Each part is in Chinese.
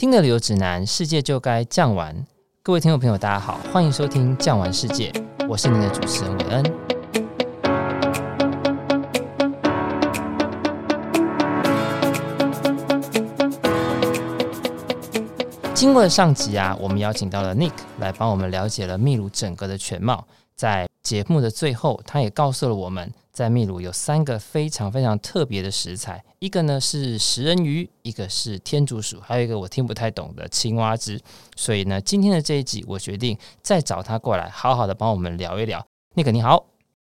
听的旅游指南，世界就该酱玩。各位听众朋友，大家好，欢迎收听《酱玩世界》，我是您的主持人韦恩。经过了上集啊，我们邀请到了 Nick 来帮我们了解了秘鲁整个的全貌。在节目的最后，他也告诉了我们，在秘鲁有三个非常非常特别的食材，一个呢是食人鱼，一个是天竺鼠，还有一个我听不太懂的青蛙汁。所以呢，今天的这一集，我决定再找他过来，好好的帮我们聊一聊。那个你好，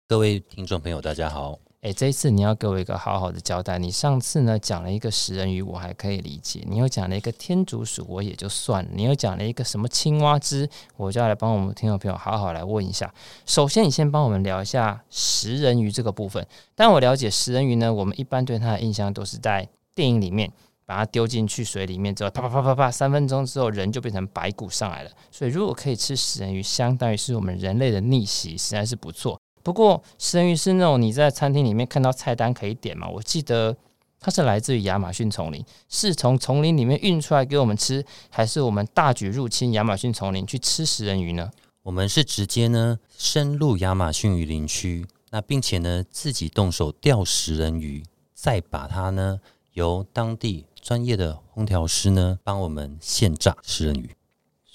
各位听众朋友，大家好。诶，这一次你要给我一个好好的交代。你上次呢讲了一个食人鱼，我还可以理解；你又讲了一个天竺鼠，我也就算了；你又讲了一个什么青蛙汁，我就要来帮我们听众朋友好好来问一下。首先，你先帮我们聊一下食人鱼这个部分。但我了解食人鱼呢，我们一般对它的印象都是在电影里面把它丢进去水里面之后，啪啪啪啪啪，三分钟之后人就变成白骨上来了。所以，如果可以吃食人鱼，相当于是我们人类的逆袭，实在是不错。不过食人鱼是那种你在餐厅里面看到菜单可以点嘛？我记得它是来自于亚马逊丛林，是从丛林里面运出来给我们吃，还是我们大举入侵亚马逊丛林去吃食人鱼呢？我们是直接呢深入亚马逊雨林区，那并且呢自己动手钓食人鱼，再把它呢由当地专业的烹调师呢帮我们现炸食人鱼。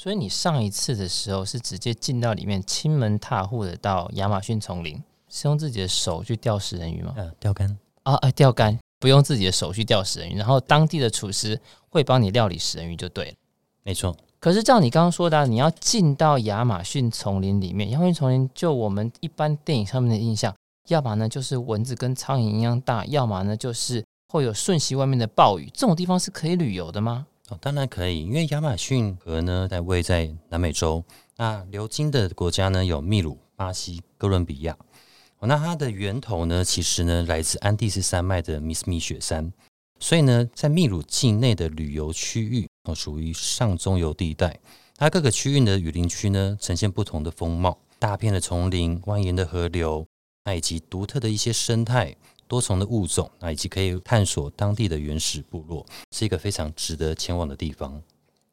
所以你上一次的时候是直接进到里面，亲门踏户的到亚马逊丛林，是用自己的手去钓食人鱼吗？呃，钓竿啊，哎，钓竿不用自己的手去钓食人鱼，然后当地的厨师会帮你料理食人鱼就对了。没错。可是照你刚刚说的啊，你要进到亚马逊丛林里面，亚马逊丛林就我们一般电影上面的印象，要么呢就是蚊子跟苍蝇一样大，要么呢就是会有瞬息外面的暴雨，这种地方是可以旅游的吗？哦，当然可以，因为亚马逊河呢在位在南美洲，那流经的国家呢有秘鲁、巴西、哥伦比亚。那它的源头呢其实呢来自安第斯山脉的米斯米雪山，所以呢在秘鲁境内的旅游区域哦属于上中游地带，它各个区域的雨林区呢呈现不同的风貌，大片的丛林、蜿蜒的河流，那以及独特的一些生态。多重的物种，那以及可以探索当地的原始部落，是一个非常值得前往的地方。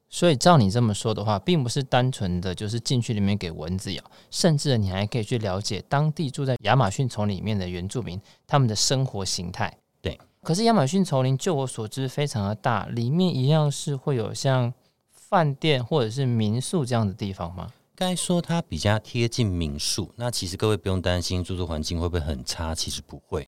所以照你这么说的话，并不是单纯的就是进去里面给蚊子咬，甚至你还可以去了解当地住在亚马逊丛里面的原住民他们的生活形态。对，可是亚马逊丛林就我所知非常的大，里面一样是会有像饭店或者是民宿这样的地方吗？该说它比较贴近民宿，那其实各位不用担心住宿环境会不会很差，其实不会。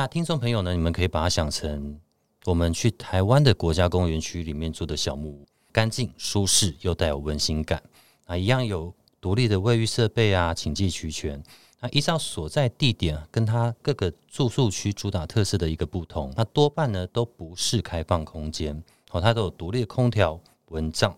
那听众朋友呢？你们可以把它想成我们去台湾的国家公园区里面住的小木屋，干净、舒适又带有温馨感。啊，一样有独立的卫浴设备啊，请记齐全。那依照所在地点跟它各个住宿区主打特色的一个不同，那多半呢都不是开放空间哦，它都有独立的空调、蚊帐。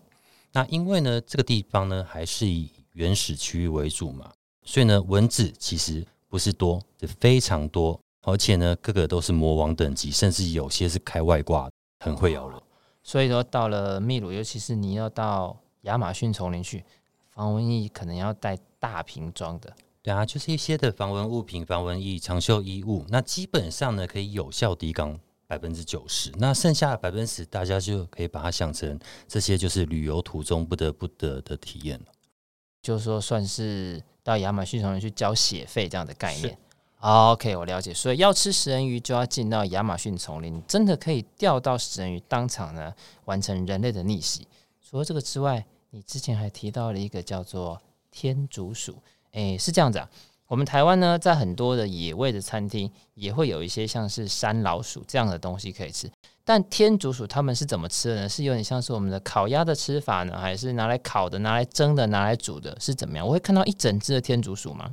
那因为呢这个地方呢还是以原始区域为主嘛，所以呢蚊子其实不是多，是非常多。而且呢，个个都是魔王等级，甚至有些是开外挂，很会咬人。所以说，到了秘鲁，尤其是你要到亚马逊丛林去，防蚊液可能要带大瓶装的。对啊，就是一些的防蚊物品、防蚊液、长袖衣物，那基本上呢，可以有效抵挡百分之九十。那剩下的百分之十，大家就可以把它想成这些就是旅游途中不得不得的体验了。就是说，算是到亚马逊丛林去交血费这样的概念。OK，我了解。所以要吃食人鱼，就要进到亚马逊丛林，真的可以钓到食人鱼，当场呢完成人类的逆袭。除了这个之外，你之前还提到了一个叫做天竺鼠。诶，是这样子啊。我们台湾呢，在很多的野味的餐厅，也会有一些像是山老鼠这样的东西可以吃。但天竺鼠他们是怎么吃的呢？是有点像是我们的烤鸭的吃法呢，还是拿来烤的、拿来蒸的、拿来煮的，是怎么样？我会看到一整只的天竺鼠吗？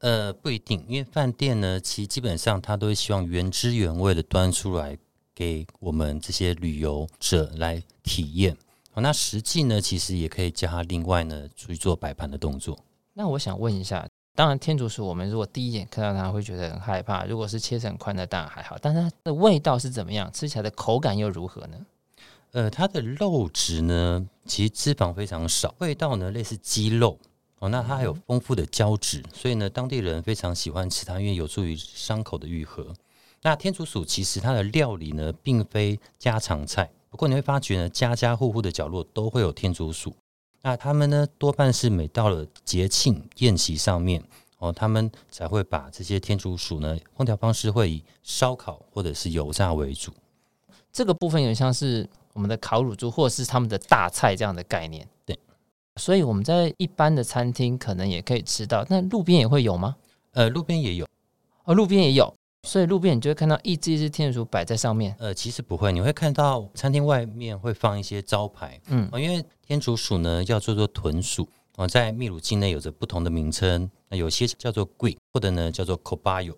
呃，不一定，因为饭店呢，其实基本上它都会希望原汁原味的端出来给我们这些旅游者来体验。好，那实际呢，其实也可以叫他另外呢出去做摆盘的动作。那我想问一下，当然天竺鼠我们如果第一眼看到它会觉得很害怕，如果是切成块的当然还好，但是它的味道是怎么样？吃起来的口感又如何呢？呃，它的肉质呢，其实脂肪非常少，味道呢类似鸡肉。哦，那它还有丰富的胶质，所以呢，当地人非常喜欢吃它，因为有助于伤口的愈合。那天竺鼠其实它的料理呢，并非家常菜，不过你会发觉呢，家家户户的角落都会有天竺鼠。那他们呢，多半是每到了节庆宴席上面哦，他们才会把这些天竺鼠呢，烹调方式会以烧烤或者是油炸为主。这个部分有点像是我们的烤乳猪，或者是他们的大菜这样的概念。对，所以我们在一般的餐厅可能也可以吃到，那路边也会有吗？呃，路边也有，哦，路边也有。所以路边你就会看到一只一只天竺鼠摆在上面。呃，其实不会，你会看到餐厅外面会放一些招牌。嗯，因为天竺鼠呢叫做做豚鼠哦，在秘鲁境内有着不同的名称。那有些叫做贵，或者呢叫做 cobayo。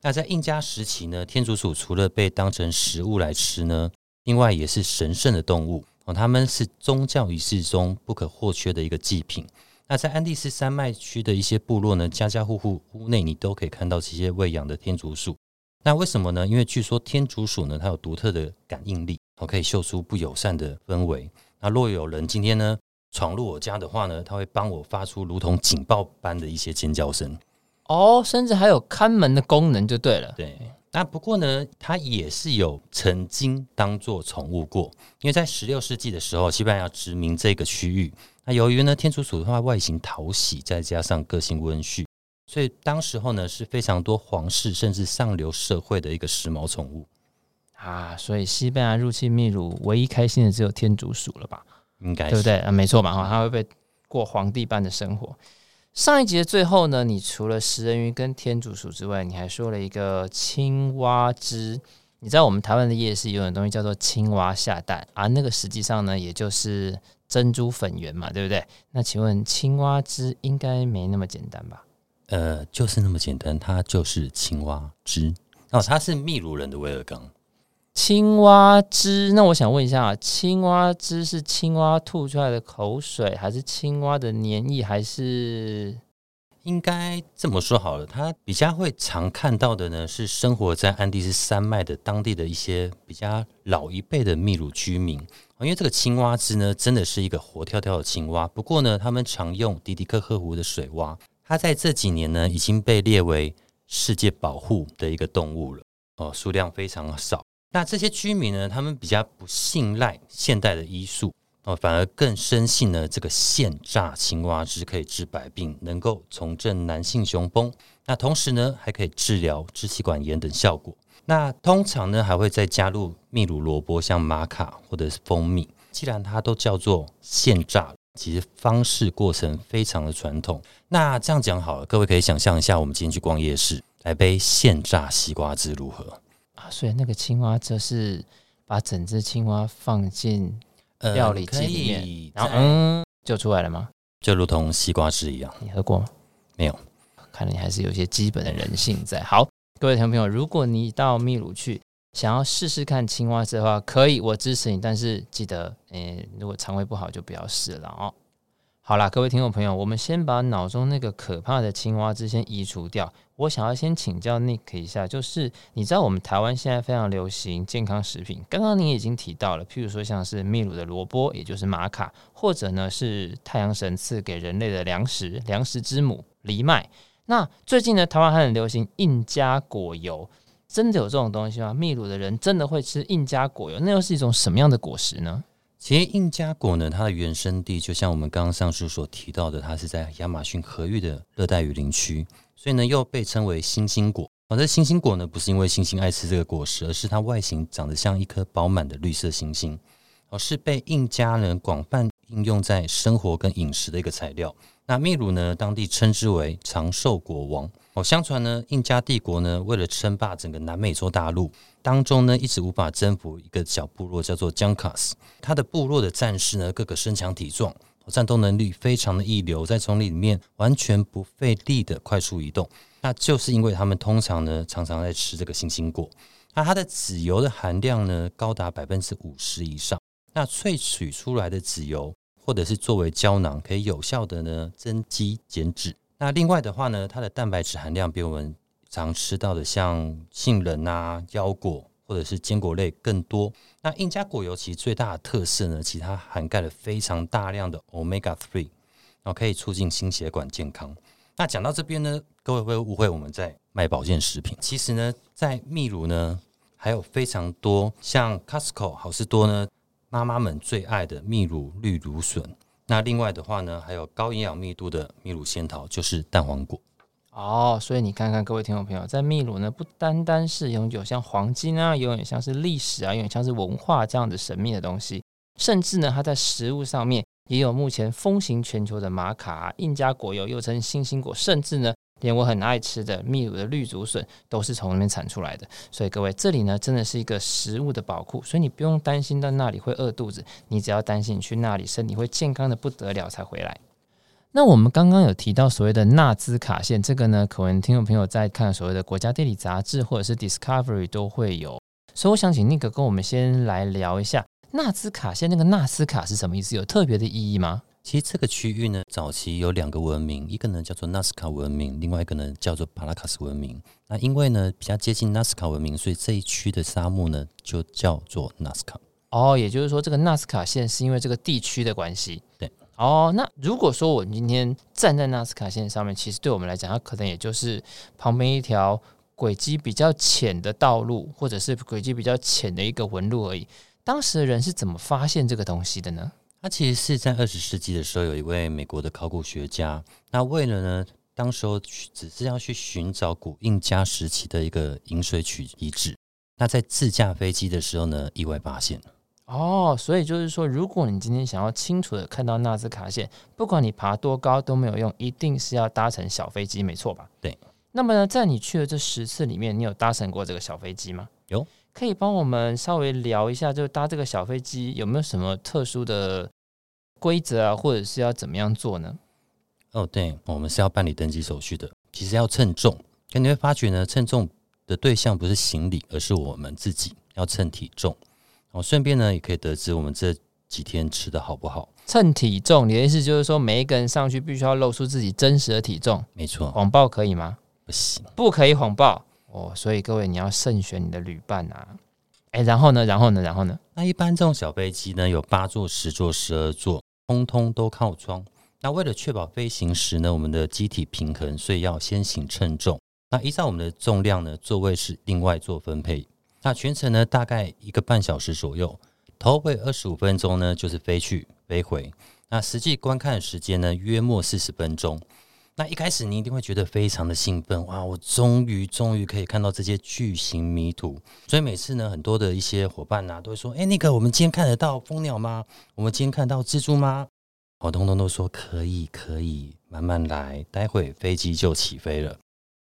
那在印加时期呢，天竺鼠除了被当成食物来吃呢，另外也是神圣的动物哦，他们是宗教仪式中不可或缺的一个祭品。那在安第斯山脉区的一些部落呢，家家户户屋内你都可以看到这些喂养的天竺鼠。那为什么呢？因为据说天竺鼠呢，它有独特的感应力，哦，可以嗅出不友善的氛围。那若有人今天呢闯入我家的话呢，它会帮我发出如同警报般的一些尖叫声。哦，甚至还有看门的功能就对了。对。那不过呢，它也是有曾经当做宠物过，因为在十六世纪的时候，西班牙殖民这个区域。那由于呢，天竺鼠的话外形讨喜，再加上个性温驯。所以当时候呢，是非常多皇室甚至上流社会的一个时髦宠物啊，所以西班牙入侵秘鲁，唯一开心的只有天竺鼠了吧？应该是对不对？啊，没错嘛，哈，它会被过皇帝般的生活。上一集的最后呢，你除了食人鱼跟天竺鼠之外，你还说了一个青蛙汁。你知道我们台湾的夜市有种东西叫做青蛙下蛋啊，那个实际上呢，也就是珍珠粉圆嘛，对不对？那请问青蛙汁应该没那么简单吧？呃，就是那么简单，它就是青蛙汁哦。它是秘鲁人的威而钢青蛙汁。那我想问一下，青蛙汁是青蛙吐出来的口水，还是青蛙的粘液，还是应该这么说好了？它比较会常看到的呢，是生活在安第斯山脉的当地的一些比较老一辈的秘鲁居民。因为这个青蛙汁呢，真的是一个活跳跳的青蛙。不过呢，他们常用迪迪克河湖的水蛙。它在这几年呢，已经被列为世界保护的一个动物了哦，数量非常少。那这些居民呢，他们比较不信赖现代的医术哦，反而更深信呢，这个现榨青蛙汁可以治百病，能够重振男性雄风。那同时呢，还可以治疗支气管炎等效果。那通常呢，还会再加入秘鲁萝卜，像玛卡或者是蜂蜜。既然它都叫做现榨。其实方式过程非常的传统。那这样讲好了，各位可以想象一下，我们今天去逛夜市，来杯现榨西瓜汁如何？所以那个青蛙则是把整只青蛙放进料理机里面，然后嗯，就出来了吗？就如同西瓜汁一样。你喝过吗？没有。看来你还是有些基本的人性在。好，各位听众朋友，如果你到秘鲁去，想要试试看青蛙汁的话，可以，我支持你。但是记得，诶、欸，如果肠胃不好就不要试了哦。好啦，各位听众朋友，我们先把脑中那个可怕的青蛙汁先移除掉。我想要先请教 Nick 一下，就是你知道我们台湾现在非常流行健康食品，刚刚你已经提到了，譬如说像是秘鲁的萝卜，也就是玛卡，或者呢是太阳神赐给人类的粮食，粮食之母藜麦。那最近呢，台湾还很流行印加果油。真的有这种东西吗？秘鲁的人真的会吃印加果油？那又是一种什么样的果实呢？其实印加果呢，它的原生地就像我们刚刚上述所提到的，它是在亚马逊河域的热带雨林区，所以呢又被称为星星果。而这星星果呢，不是因为星星爱吃这个果实，而是它外形长得像一颗饱满的绿色星星，而是被印加人广泛应用在生活跟饮食的一个材料。那秘鲁呢，当地称之为长寿果王。哦，相传呢，印加帝国呢，为了称霸整个南美洲大陆当中呢，一直无法征服一个小部落，叫做江卡斯。他的部落的战士呢，个个身强体壮，战斗能力非常的一流，在丛林里面完全不费力的快速移动。那就是因为他们通常呢，常常在吃这个星星果。那它的籽油的含量呢，高达百分之五十以上。那萃取出来的籽油，或者是作为胶囊，可以有效的呢，增肌减脂。那另外的话呢，它的蛋白质含量比我们常吃到的像杏仁啊、腰果或者是坚果类更多。那印加果油其实最大的特色呢，其实它涵盖了非常大量的 Omega Three，然后可以促进心血管健康。那讲到这边呢，各位会误会我们在卖保健食品。其实呢，在秘鲁呢，还有非常多像 Costco 好事多呢，妈妈们最爱的秘鲁绿芦笋。那另外的话呢，还有高营养密度的秘鲁仙桃，就是蛋黄果。哦，所以你看看各位听众朋友，在秘鲁呢，不单单是拥有像黄金啊，有点像是历史啊，有点像是文化这样的神秘的东西，甚至呢，它在食物上面也有目前风行全球的玛卡、印加果油，又称星星果，甚至呢，连我很爱吃的秘鲁的绿竹笋都是从那边产出来的。所以各位，这里呢，真的是一个食物的宝库，所以你不用担心到那里会饿肚子，你只要担心你去那里身体会健康的不得了才回来。那我们刚刚有提到所谓的纳兹卡线，这个呢，可能听众朋友在看所谓的国家地理杂志或者是 Discovery 都会有，所以我想请那个跟我们先来聊一下纳兹卡线，那个纳斯卡是什么意思？有特别的意义吗？其实这个区域呢，早期有两个文明，一个呢叫做纳斯卡文明，另外一个呢叫做帕拉卡斯文明。那因为呢比较接近纳斯卡文明，所以这一区的沙漠呢就叫做纳斯卡。哦，也就是说这个纳斯卡线是因为这个地区的关系。对。哦，那如果说我今天站在纳斯卡线上面，其实对我们来讲，它可能也就是旁边一条轨迹比较浅的道路，或者是轨迹比较浅的一个纹路而已。当时的人是怎么发现这个东西的呢？他其实是在二十世纪的时候，有一位美国的考古学家，那为了呢，当时候只是要去寻找古印加时期的一个饮水渠遗址，那在自驾飞机的时候呢，意外发现了。哦，所以就是说，如果你今天想要清楚的看到纳兹卡线，不管你爬多高都没有用，一定是要搭乘小飞机，没错吧？对。那么呢，在你去的这十次里面，你有搭乘过这个小飞机吗？有。可以帮我们稍微聊一下，就搭这个小飞机有没有什么特殊的规则啊，或者是要怎么样做呢？哦，对，我们是要办理登机手续的，其实要称重。可你会发觉呢，称重的对象不是行李，而是我们自己要称体重。哦，顺便呢，也可以得知我们这几天吃的好不好。称体重，你的意思就是说，每一个人上去必须要露出自己真实的体重？没错。谎报可以吗？不行，不可以谎报哦。所以各位，你要慎选你的旅伴啊。哎，然后呢？然后呢？然后呢？那一般这种小飞机呢，有八座、十座、十二座，通通都靠窗。那为了确保飞行时呢，我们的机体平衡，所以要先行称重。那依照我们的重量呢，座位是另外做分配。那全程呢，大概一个半小时左右，头尾二十五分钟呢，就是飞去飞回。那实际观看的时间呢，约莫四十分钟。那一开始你一定会觉得非常的兴奋，哇！我终于终于可以看到这些巨型迷途。所以每次呢，很多的一些伙伴呐、都会说：“哎，那个我们今天看得到蜂鸟吗？我们今天看到蜘蛛吗？”我通通都说可以，可以，慢慢来，待会飞机就起飞了。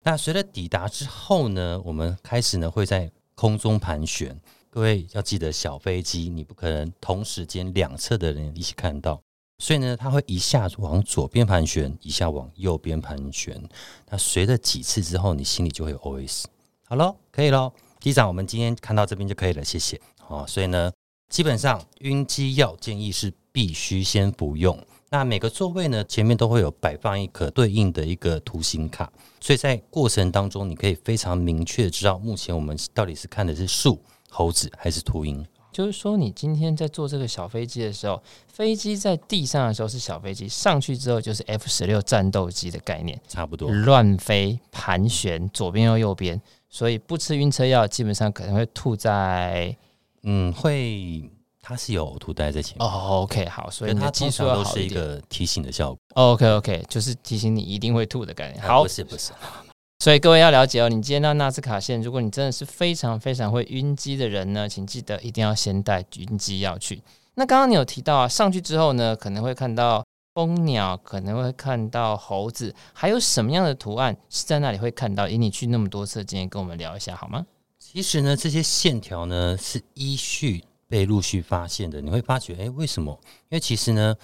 那随着抵达之后呢，我们开始呢会在空中盘旋，各位要记得，小飞机你不可能同时间两侧的人一起看到，所以呢，它会一下往左边盘旋，一下往右边盘旋。那随着几次之后，你心里就会有 OS。好喽，可以喽，机长，我们今天看到这边就可以了，谢谢。好，所以呢，基本上晕机药建议是必须先服用。那每个座位呢，前面都会有摆放一颗对应的一个图形卡，所以在过程当中，你可以非常明确知道，目前我们到底是看的是树、猴子还是秃鹰。就是说，你今天在坐这个小飞机的时候，飞机在地上的时候是小飞机，上去之后就是 F 十六战斗机的概念，差不多乱飞盘旋，左边又右边，所以不吃晕车药，基本上可能会吐在，嗯，会。它是有呕吐袋在前面哦，OK，好，所以它基本上都是一个提醒的效果。OK，OK，就是提醒你一定会吐的概念。好，不是不是，所以各位要了解哦，你今天到纳斯卡线，如果你真的是非常非常会晕机的人呢，请记得一定要先带晕机药去。那刚刚你有提到啊，上去之后呢，可能会看到蜂鸟，可能会看到猴子，还有什么样的图案是在那里会看到？以你去那么多次，今天跟我们聊一下好吗？其实呢，这些线条呢是依序。被陆续发现的，你会发觉，哎，为什么？因为其实呢，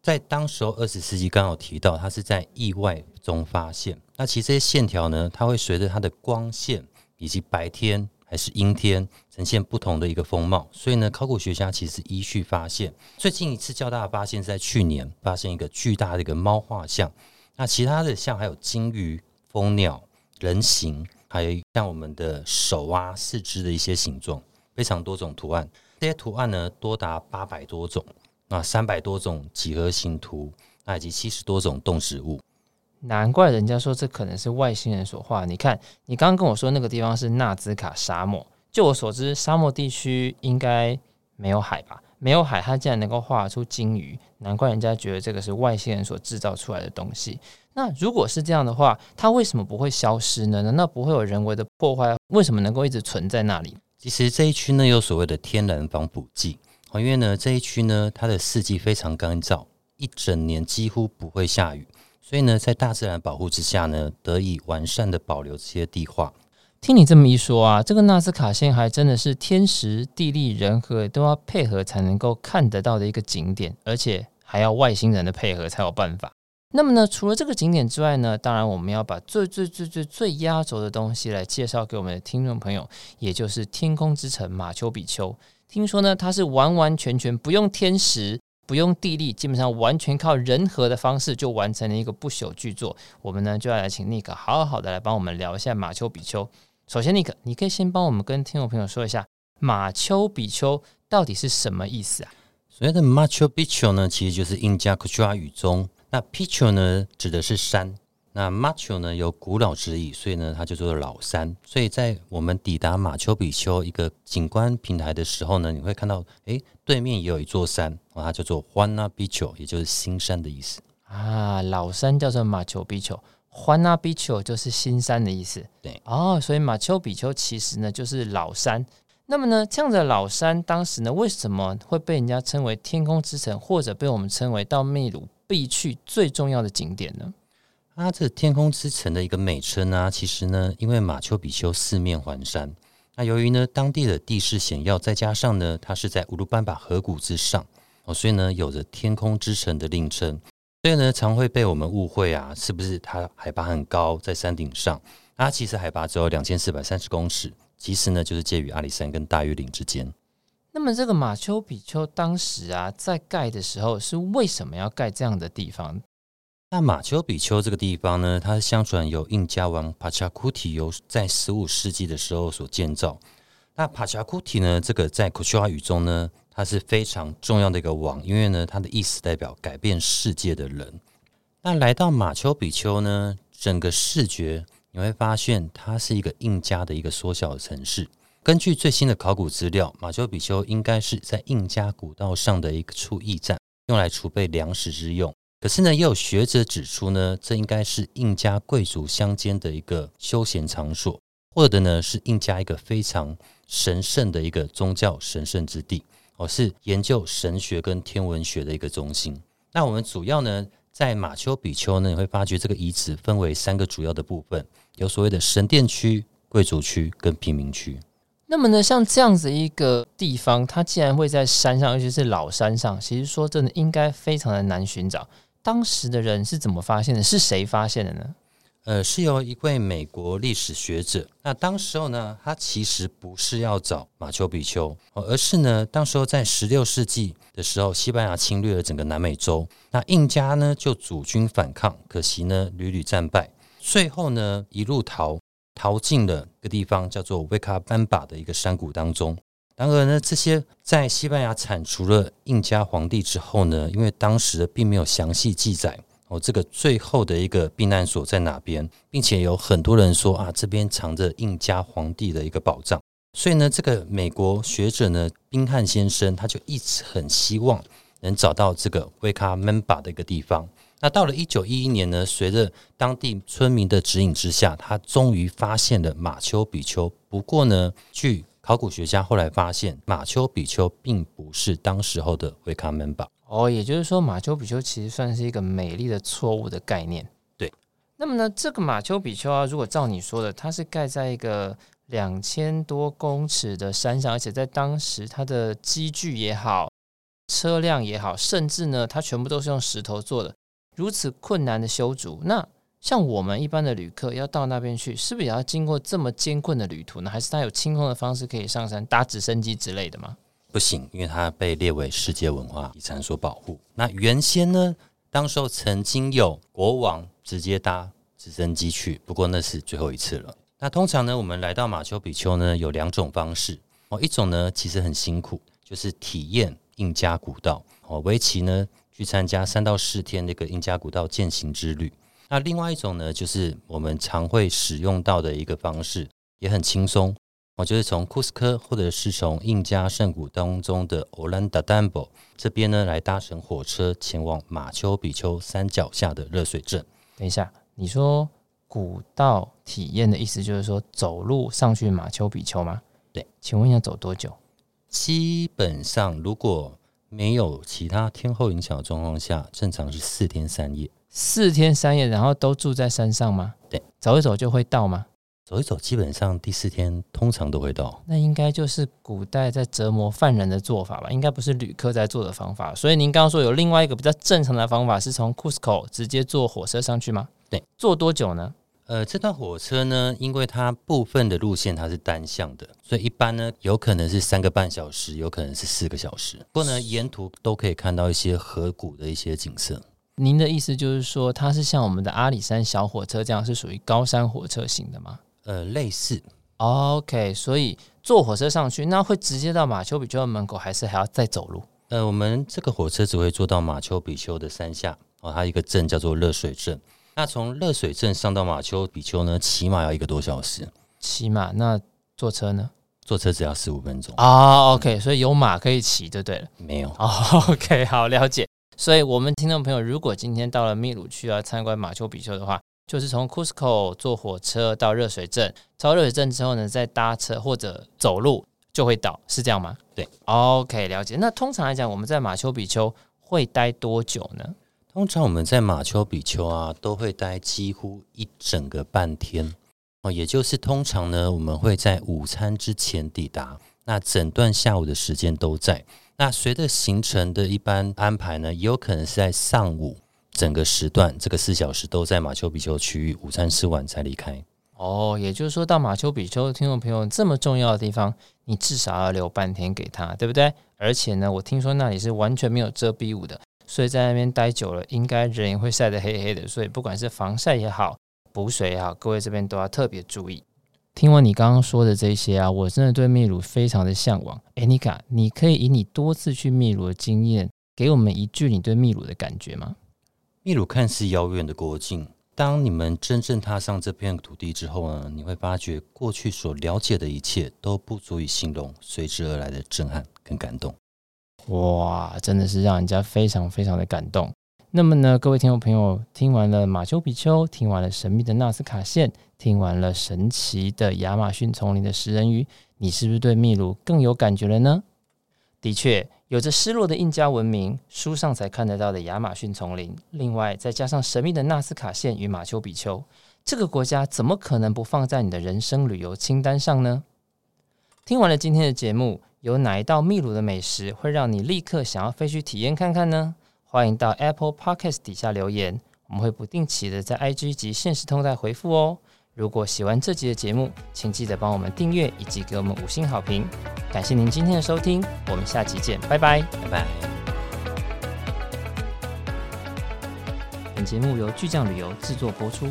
在当时候二十世纪刚好提到，它是在意外中发现。那其实这些线条呢，它会随着它的光线以及白天还是阴天，呈现不同的一个风貌。所以呢，考古学家其实依序发现。最近一次较大的发现是在去年，发现一个巨大的一个猫画像。那其他的像还有鲸鱼、蜂鸟、人形，还有像我们的手啊、四肢的一些形状，非常多种图案。这些图案呢，多达八百多种，那，三百多种几何形图，那以及七十多种动植物。难怪人家说这可能是外星人所画。你看，你刚刚跟我说那个地方是纳兹卡沙漠，就我所知，沙漠地区应该没有海吧？没有海，它竟然能够画出鲸鱼，难怪人家觉得这个是外星人所制造出来的东西。那如果是这样的话，它为什么不会消失呢？难道不会有人为的破坏？为什么能够一直存在那里？其实这一区呢，有所谓的天然防腐剂，因为呢这一区呢，它的四季非常干燥，一整年几乎不会下雨，所以呢，在大自然保护之下呢，得以完善的保留这些地画。听你这么一说啊，这个纳斯卡线还真的是天时地利人和都要配合才能够看得到的一个景点，而且还要外星人的配合才有办法。那么呢，除了这个景点之外呢，当然我们要把最最最最最压轴的东西来介绍给我们的听众朋友，也就是天空之城马丘比丘。听说呢，它是完完全全不用天时、不用地利，基本上完全靠人和的方式就完成了一个不朽巨作。我们呢就要来请 nik 好好的来帮我们聊一下马丘比丘。首先，nik，你可以先帮我们跟听众朋友说一下马丘比丘到底是什么意思啊？所谓的 Machu Picchu 呢，其实就是印加库丘话语中，那 Picchu 呢指的是山，那马丘呢有古老之意，所以呢它就叫做老山。所以在我们抵达马丘比丘一个景观平台的时候呢，你会看到，诶，对面也有一座山，它叫做欢那比丘，也就是新山的意思啊。老山叫做马丘比丘。欢那比丘就是新山的意思，对哦，所以马丘比丘其实呢就是老山。那么呢，这样的老山当时呢为什么会被人家称为天空之城，或者被我们称为到秘鲁必去最重要的景点呢？它这天空之城的一个美称啊，其实呢，因为马丘比丘四面环山，那由于呢当地的地势险要，再加上呢它是在乌鲁班巴河谷之上哦，所以呢有着天空之城的令称。所以呢，常会被我们误会啊，是不是它海拔很高，在山顶上？它其实海拔只有两千四百三十公尺，其实呢，就是介于阿里山跟大玉岭之间。那么，这个马丘比丘当时啊，在盖的时候是为什么要盖这样的地方？那马丘比丘这个地方呢，它相传由印加王帕恰库提尤在十五世纪的时候所建造。那帕恰库提呢，这个在库丘话语中呢，它是非常重要的一个王，因为呢，它的意思代表改变世界的人。那来到马丘比丘呢，整个视觉你会发现它是一个印加的一个缩小的城市。根据最新的考古资料，马丘比丘应该是在印加古道上的一个处驿站，用来储备粮食之用。可是呢，也有学者指出呢，这应该是印加贵族乡间的一个休闲场所，或者呢是印加一个非常神圣的一个宗教神圣之地。哦，是研究神学跟天文学的一个中心。那我们主要呢，在马丘比丘呢，你会发觉这个遗址分为三个主要的部分，有所谓的神殿区、贵族区跟平民区。那么呢，像这样子一个地方，它既然会在山上，尤其是老山上，其实说真的，应该非常的难寻找。当时的人是怎么发现的？是谁发现的呢？呃，是由一位美国历史学者。那当时候呢，他其实不是要找马丘比丘，而是呢，当时候在十六世纪的时候，西班牙侵略了整个南美洲，那印加呢就组军反抗，可惜呢屡屡战败，最后呢一路逃逃进了一个地方叫做维卡班巴的一个山谷当中。然而呢，这些在西班牙铲除了印加皇帝之后呢，因为当时并没有详细记载。哦，这个最后的一个避难所在哪边，并且有很多人说啊，这边藏着印加皇帝的一个宝藏。所以呢，这个美国学者呢，宾汉先生，他就一直很希望能找到这个威卡门巴的一个地方。那到了一九一一年呢，随着当地村民的指引之下，他终于发现了马丘比丘。不过呢，据考古学家后来发现，马丘比丘并不是当时候的维卡门堡。哦，也就是说，马丘比丘其实算是一个美丽的错误的概念。对，那么呢，这个马丘比丘啊，如果照你说的，它是盖在一个两千多公尺的山上，而且在当时它的机具也好，车辆也好，甚至呢，它全部都是用石头做的，如此困难的修筑。那像我们一般的旅客要到那边去，是不是也要经过这么艰困的旅途呢？还是它有轻松的方式可以上山，搭直升机之类的吗？不行，因为它被列为世界文化遗产所保护。那原先呢，当时候曾经有国王直接搭直升机去，不过那是最后一次了。那通常呢，我们来到马丘比丘呢，有两种方式哦。一种呢，其实很辛苦，就是体验印加古道哦，为期呢去参加三到四天那个印加古道健行之旅。那另外一种呢，就是我们常会使用到的一个方式，也很轻松。我，就是从库斯科或者是从印加圣谷当中的欧兰达丹博这边呢，来搭乘火车前往马丘比丘山脚下的热水镇。等一下，你说古道体验的意思就是说走路上去马丘比丘吗？对，请问要走多久？基本上如果没有其他天候影响的状况下，正常是四天三夜。四天三夜，然后都住在山上吗？对，走一走就会到吗？走一走，基本上第四天通常都会到。那应该就是古代在折磨犯人的做法吧？应该不是旅客在做的方法。所以您刚刚说有另外一个比较正常的方法，是从 Cusco 直接坐火车上去吗？对，坐多久呢？呃，这段火车呢，因为它部分的路线它是单向的，所以一般呢有可能是三个半小时，有可能是四个小时。不过呢，沿途都可以看到一些河谷的一些景色。您的意思就是说，它是像我们的阿里山小火车这样，是属于高山火车型的吗？呃，类似，OK，所以坐火车上去，那会直接到马丘比丘的门口，还是还要再走路？呃，我们这个火车只会坐到马丘比丘的山下哦，它一个镇叫做热水镇。那从热水镇上到马丘比丘呢，起码要一个多小时。起码，那坐车呢？坐车只要十五分钟啊。OK，所以有马可以骑就对了。没有。OK，好，了解。所以我们听众朋友，如果今天到了秘鲁去要参观马丘比丘的话，就是从 Cusco 坐火车到热水镇，到热水镇之后呢，再搭车或者走路就会到，是这样吗？对，OK，了解。那通常来讲，我们在马丘比丘会待多久呢？通常我们在马丘比丘啊，都会待几乎一整个半天哦，也就是通常呢，我们会在午餐之前抵达，那整段下午的时间都在。那随着行程的一般安排呢，也有可能是在上午。整个时段，这个四小时都在马丘比丘区域，午餐吃完才离开。哦，也就是说，到马丘比丘，听众朋友这么重要的地方，你至少要留半天给他，对不对？而且呢，我听说那里是完全没有遮蔽物的，所以在那边待久了，应该人也会晒得黑黑的。所以不管是防晒也好，补水也好，各位这边都要特别注意。听完你刚刚说的这些啊，我真的对秘鲁非常的向往。哎，妮卡，你可以以你多次去秘鲁的经验，给我们一句你对秘鲁的感觉吗？秘鲁看似遥远的国境，当你们真正踏上这片土地之后呢，你会发觉过去所了解的一切都不足以形容随之而来的震撼跟感动。哇，真的是让人家非常非常的感动。那么呢，各位听众朋友，听完了马丘比丘，听完了神秘的纳斯卡线，听完了神奇的亚马逊丛林的食人鱼，你是不是对秘鲁更有感觉了呢？的确。有着失落的印加文明，书上才看得到的亚马逊丛林，另外再加上神秘的纳斯卡线与马丘比丘，这个国家怎么可能不放在你的人生旅游清单上呢？听完了今天的节目，有哪一道秘鲁的美食会让你立刻想要飞去体验看看呢？欢迎到 Apple Podcast 底下留言，我们会不定期的在 IG 及现实通道回复哦。如果喜欢这集的节目，请记得帮我们订阅以及给我们五星好评。感谢您今天的收听，我们下期见，拜拜，拜拜。本节目由巨匠旅游制作播出。